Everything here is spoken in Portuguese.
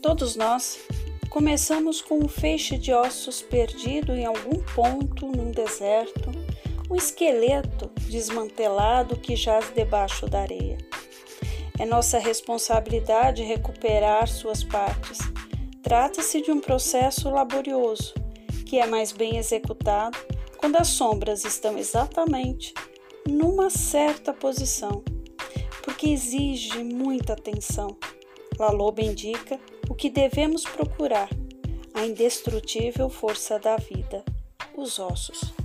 Todos nós começamos com um feixe de ossos perdido em algum ponto num deserto, um esqueleto desmantelado que jaz debaixo da areia. É nossa responsabilidade recuperar suas partes. Trata-se de um processo laborioso, que é mais bem executado quando as sombras estão exatamente numa certa posição, porque exige muita atenção. Laloba indica o que devemos procurar, a indestrutível força da vida, os ossos.